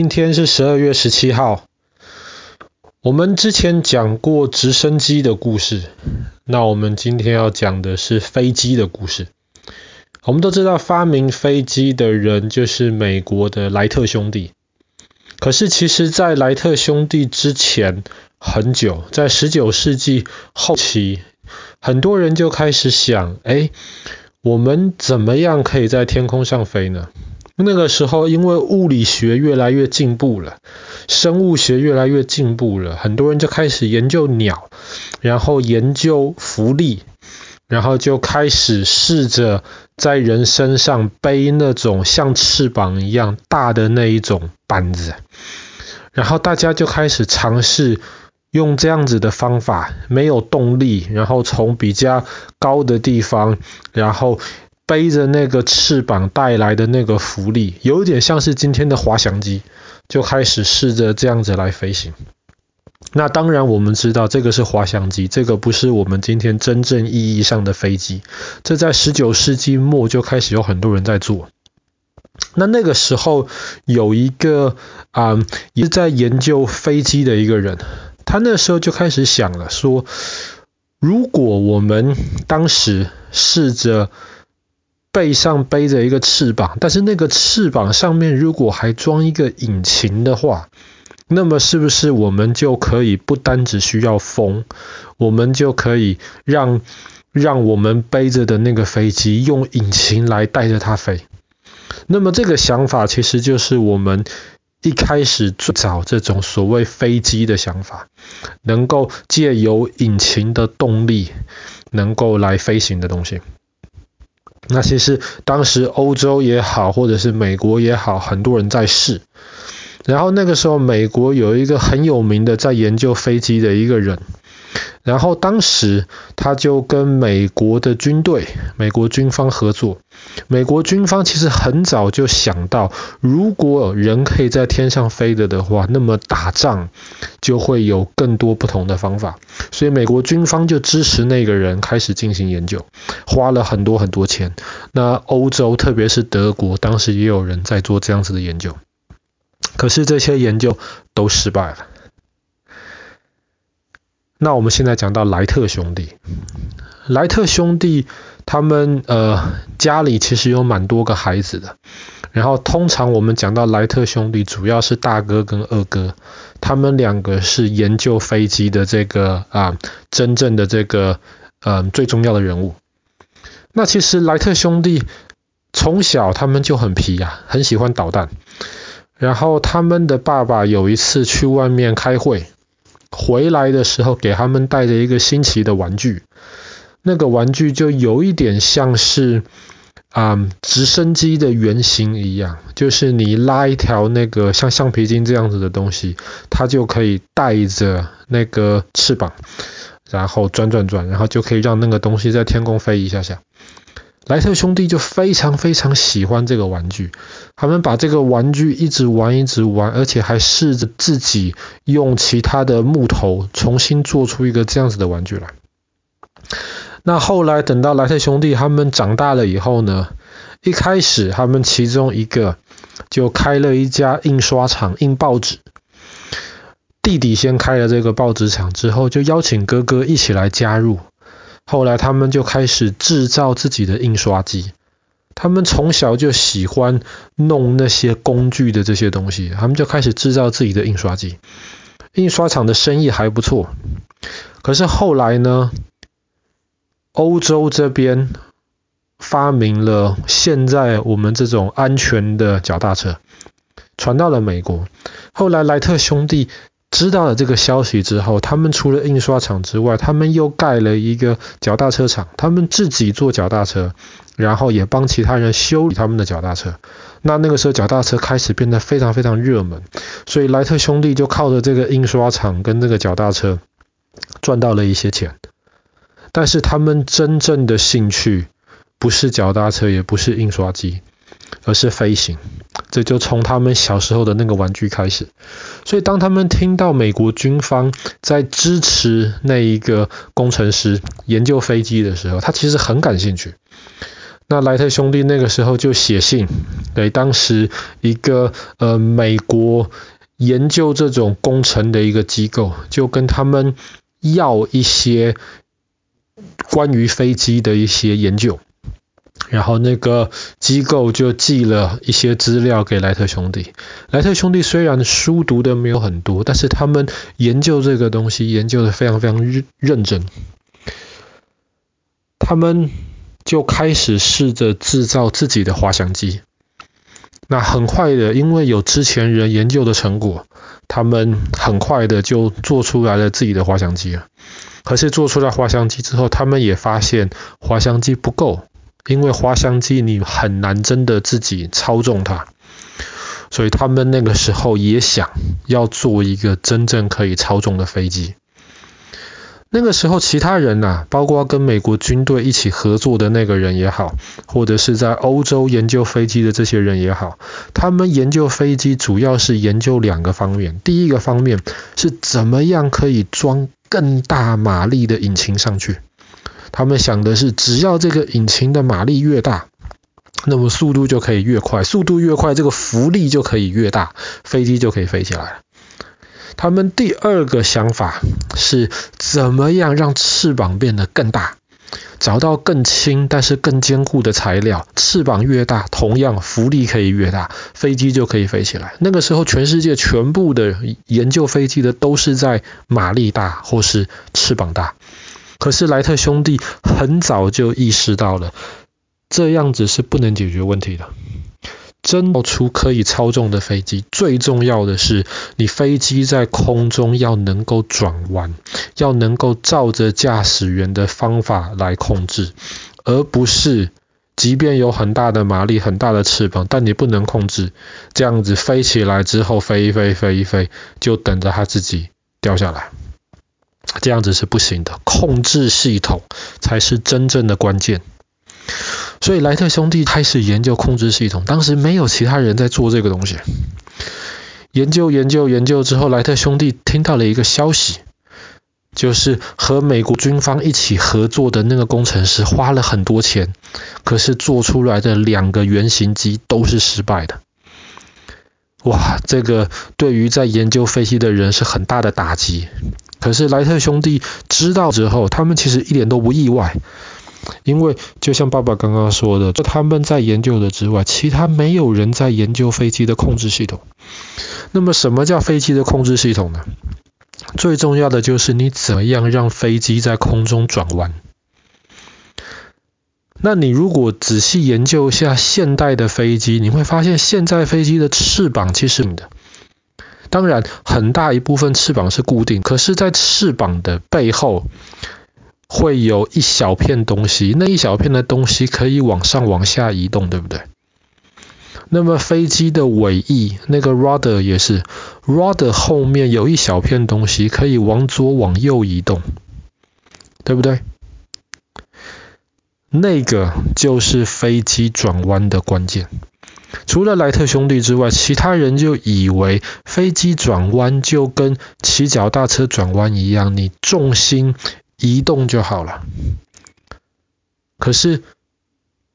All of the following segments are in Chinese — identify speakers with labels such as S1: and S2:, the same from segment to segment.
S1: 今天是十二月十七号。我们之前讲过直升机的故事，那我们今天要讲的是飞机的故事。我们都知道发明飞机的人就是美国的莱特兄弟。可是其实，在莱特兄弟之前很久，在十九世纪后期，很多人就开始想：哎，我们怎么样可以在天空上飞呢？那个时候，因为物理学越来越进步了，生物学越来越进步了，很多人就开始研究鸟，然后研究浮力，然后就开始试着在人身上背那种像翅膀一样大的那一种板子，然后大家就开始尝试用这样子的方法，没有动力，然后从比较高的地方，然后。背着那个翅膀带来的那个浮力，有点像是今天的滑翔机，就开始试着这样子来飞行。那当然，我们知道这个是滑翔机，这个不是我们今天真正意义上的飞机。这在十九世纪末就开始有很多人在做。那那个时候有一个啊、嗯，也在研究飞机的一个人，他那时候就开始想了，说如果我们当时试着背上背着一个翅膀，但是那个翅膀上面如果还装一个引擎的话，那么是不是我们就可以不单只需要风，我们就可以让让我们背着的那个飞机用引擎来带着它飞？那么这个想法其实就是我们一开始最早这种所谓飞机的想法，能够借由引擎的动力，能够来飞行的东西。那其实当时欧洲也好，或者是美国也好，很多人在试。然后那个时候，美国有一个很有名的在研究飞机的一个人。然后当时他就跟美国的军队、美国军方合作。美国军方其实很早就想到，如果人可以在天上飞的的话，那么打仗就会有更多不同的方法。所以美国军方就支持那个人开始进行研究，花了很多很多钱。那欧洲，特别是德国，当时也有人在做这样子的研究。可是这些研究都失败了。那我们现在讲到莱特兄弟，莱特兄弟他们呃家里其实有蛮多个孩子的，然后通常我们讲到莱特兄弟，主要是大哥跟二哥，他们两个是研究飞机的这个啊、真正的这个呃最重要的人物。那其实莱特兄弟从小他们就很皮呀、很喜欢捣蛋，然后他们的爸爸有一次去外面开会。回来的时候，给他们带着一个新奇的玩具，那个玩具就有一点像是啊、嗯、直升机的原型一样，就是你拉一条那个像橡皮筋这样子的东西，它就可以带着那个翅膀，然后转转转，然后就可以让那个东西在天空飞一下下。莱特兄弟就非常非常喜欢这个玩具，他们把这个玩具一直玩一直玩，而且还试着自己用其他的木头重新做出一个这样子的玩具来。那后来等到莱特兄弟他们长大了以后呢，一开始他们其中一个就开了一家印刷厂印报纸，弟弟先开了这个报纸厂之后，就邀请哥哥一起来加入。后来他们就开始制造自己的印刷机。他们从小就喜欢弄那些工具的这些东西，他们就开始制造自己的印刷机。印刷厂的生意还不错。可是后来呢，欧洲这边发明了现在我们这种安全的脚踏车，传到了美国。后来莱特兄弟。知道了这个消息之后，他们除了印刷厂之外，他们又盖了一个脚踏车厂，他们自己做脚踏车，然后也帮其他人修理他们的脚踏车。那那个时候脚踏车开始变得非常非常热门，所以莱特兄弟就靠着这个印刷厂跟那个脚踏车赚到了一些钱。但是他们真正的兴趣不是脚踏车，也不是印刷机。而是飞行，这就从他们小时候的那个玩具开始。所以当他们听到美国军方在支持那一个工程师研究飞机的时候，他其实很感兴趣。那莱特兄弟那个时候就写信给当时一个呃美国研究这种工程的一个机构，就跟他们要一些关于飞机的一些研究。然后那个机构就寄了一些资料给莱特兄弟。莱特兄弟虽然书读的没有很多，但是他们研究这个东西研究的非常非常认认真。他们就开始试着制造自己的滑翔机。那很快的，因为有之前人研究的成果，他们很快的就做出来了自己的滑翔机了。可是做出来滑翔机之后，他们也发现滑翔机不够。因为滑翔机你很难真的自己操纵它，所以他们那个时候也想要做一个真正可以操纵的飞机。那个时候其他人呐，包括跟美国军队一起合作的那个人也好，或者是在欧洲研究飞机的这些人也好，他们研究飞机主要是研究两个方面。第一个方面是怎么样可以装更大马力的引擎上去。他们想的是，只要这个引擎的马力越大，那么速度就可以越快，速度越快，这个浮力就可以越大，飞机就可以飞起来了。他们第二个想法是，怎么样让翅膀变得更大，找到更轻但是更坚固的材料，翅膀越大，同样浮力可以越大，飞机就可以飞起来。那个时候，全世界全部的研究飞机的都是在马力大或是翅膀大。可是莱特兄弟很早就意识到了，这样子是不能解决问题的。真要出可以操纵的飞机，最重要的是，你飞机在空中要能够转弯，要能够照着驾驶员的方法来控制，而不是即便有很大的马力、很大的翅膀，但你不能控制，这样子飞起来之后飞一飞、飞一飞，就等着它自己掉下来。这样子是不行的，控制系统才是真正的关键。所以莱特兄弟开始研究控制系统，当时没有其他人在做这个东西。研究研究研究之后，莱特兄弟听到了一个消息，就是和美国军方一起合作的那个工程师花了很多钱，可是做出来的两个原型机都是失败的。哇，这个对于在研究飞机的人是很大的打击。可是莱特兄弟知道之后，他们其实一点都不意外，因为就像爸爸刚刚说的，就他们在研究的之外，其他没有人在研究飞机的控制系统。那么什么叫飞机的控制系统呢？最重要的就是你怎么样让飞机在空中转弯。那你如果仔细研究一下现代的飞机，你会发现现在飞机的翅膀其实的。当然，很大一部分翅膀是固定，可是，在翅膀的背后会有一小片东西，那一小片的东西可以往上往下移动，对不对？那么飞机的尾翼那个 rudder 也是，rudder 后面有一小片东西可以往左往右移动，对不对？那个就是飞机转弯的关键。除了莱特兄弟之外，其他人就以为飞机转弯就跟骑脚踏车转弯一样，你重心移动就好了。可是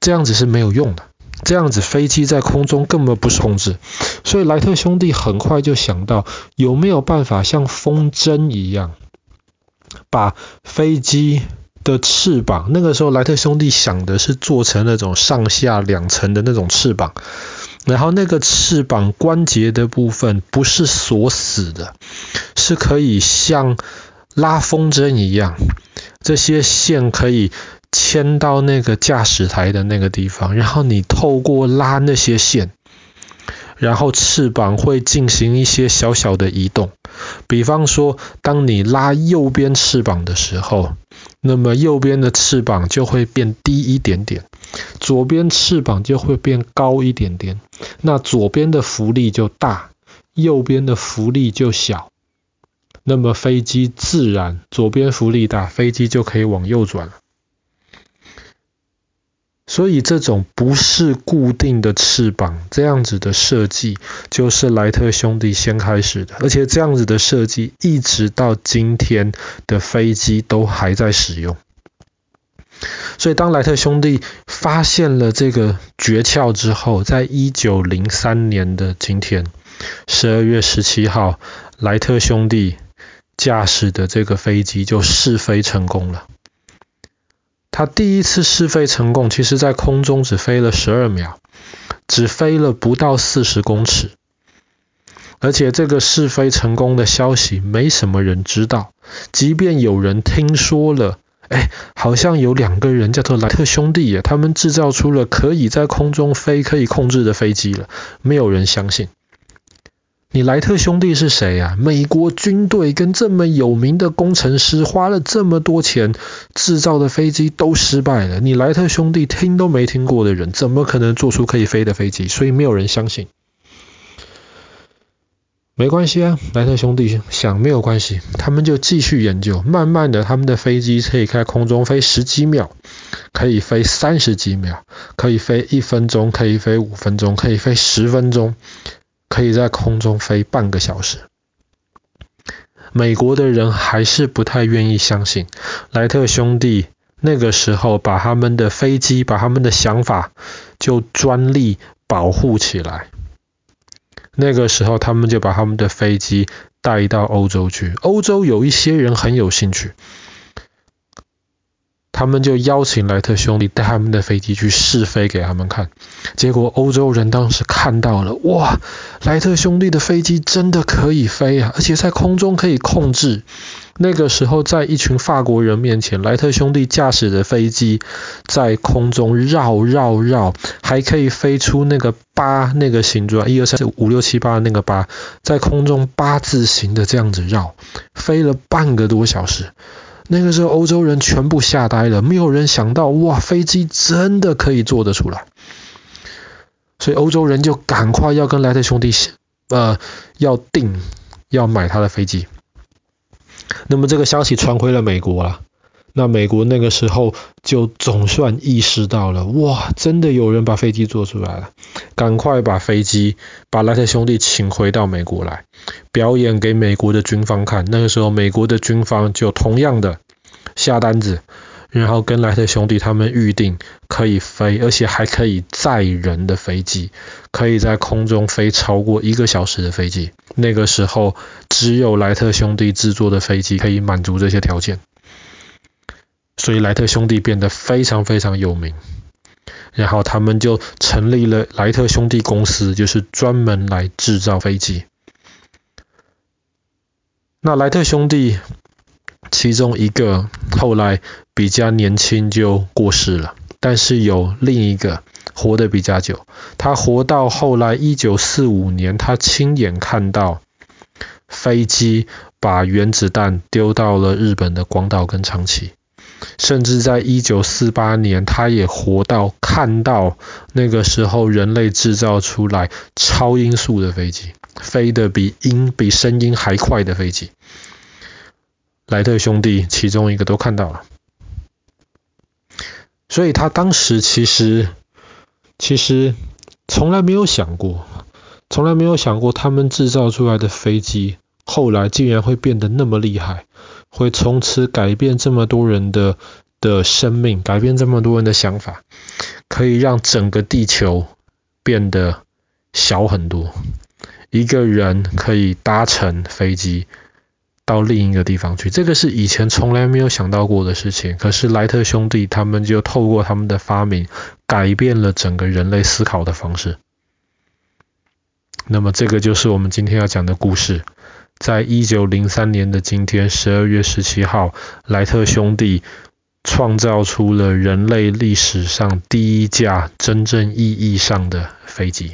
S1: 这样子是没有用的，这样子飞机在空中根本不是控制。所以莱特兄弟很快就想到，有没有办法像风筝一样，把飞机的翅膀，那个时候莱特兄弟想的是做成那种上下两层的那种翅膀，然后那个翅膀关节的部分不是锁死的，是可以像拉风筝一样，这些线可以牵到那个驾驶台的那个地方，然后你透过拉那些线，然后翅膀会进行一些小小的移动，比方说当你拉右边翅膀的时候。那么右边的翅膀就会变低一点点，左边翅膀就会变高一点点。那左边的浮力就大，右边的浮力就小。那么飞机自然左边浮力大，飞机就可以往右转了。所以这种不是固定的翅膀，这样子的设计就是莱特兄弟先开始的，而且这样子的设计一直到今天的飞机都还在使用。所以当莱特兄弟发现了这个诀窍之后，在一九零三年的今天，十二月十七号，莱特兄弟驾驶的这个飞机就试飞成功了。他第一次试飞成功，其实在空中只飞了十二秒，只飞了不到四十公尺。而且这个试飞成功的消息没什么人知道，即便有人听说了，哎，好像有两个人叫做莱特兄弟耶，他们制造出了可以在空中飞、可以控制的飞机了，没有人相信。你莱特兄弟是谁呀？美国军队跟这么有名的工程师花了这么多钱制造的飞机都失败了，你莱特兄弟听都没听过的人，怎么可能做出可以飞的飞机？所以没有人相信。没关系啊，莱特兄弟想没有关系，他们就继续研究。慢慢的，他们的飞机可以在空中飞十几秒，可以飞三十几秒，可以飞一分钟，可以飞五分钟，可以飞十分钟，可以在空中飞半个小时。美国的人还是不太愿意相信莱特兄弟那个时候把他们的飞机，把他们的想法就专利保护起来。那个时候，他们就把他们的飞机带到欧洲去。欧洲有一些人很有兴趣，他们就邀请莱特兄弟带他们的飞机去试飞给他们看。结果欧洲人当时看到了，哇，莱特兄弟的飞机真的可以飞啊，而且在空中可以控制。那个时候，在一群法国人面前，莱特兄弟驾驶的飞机在空中绕绕绕，还可以飞出那个八那个形状，一二三四五六七八那个八，在空中八字形的这样子绕，飞了半个多小时。那个时候，欧洲人全部吓呆了，没有人想到，哇，飞机真的可以做得出来。所以欧洲人就赶快要跟莱特兄弟，呃，要订，要买他的飞机。那么这个消息传回了美国了，那美国那个时候就总算意识到了，哇，真的有人把飞机做出来了，赶快把飞机把莱特兄弟请回到美国来，表演给美国的军方看。那个时候美国的军方就同样的下单子，然后跟莱特兄弟他们预定可以飞，而且还可以载人的飞机，可以在空中飞超过一个小时的飞机。那个时候，只有莱特兄弟制作的飞机可以满足这些条件，所以莱特兄弟变得非常非常有名。然后他们就成立了莱特兄弟公司，就是专门来制造飞机。那莱特兄弟其中一个后来比较年轻就过世了，但是有另一个。活得比较久，他活到后来一九四五年，他亲眼看到飞机把原子弹丢到了日本的广岛跟长崎，甚至在一九四八年，他也活到看到那个时候人类制造出来超音速的飞机，飞得比音比声音还快的飞机，莱特兄弟其中一个都看到了，所以他当时其实。其实从来没有想过，从来没有想过他们制造出来的飞机，后来竟然会变得那么厉害，会从此改变这么多人的的生命，改变这么多人的想法，可以让整个地球变得小很多，一个人可以搭乘飞机。到另一个地方去，这个是以前从来没有想到过的事情。可是莱特兄弟他们就透过他们的发明，改变了整个人类思考的方式。那么这个就是我们今天要讲的故事。在一九零三年的今天，十二月十七号，莱特兄弟创造出了人类历史上第一架真正意义上的飞机。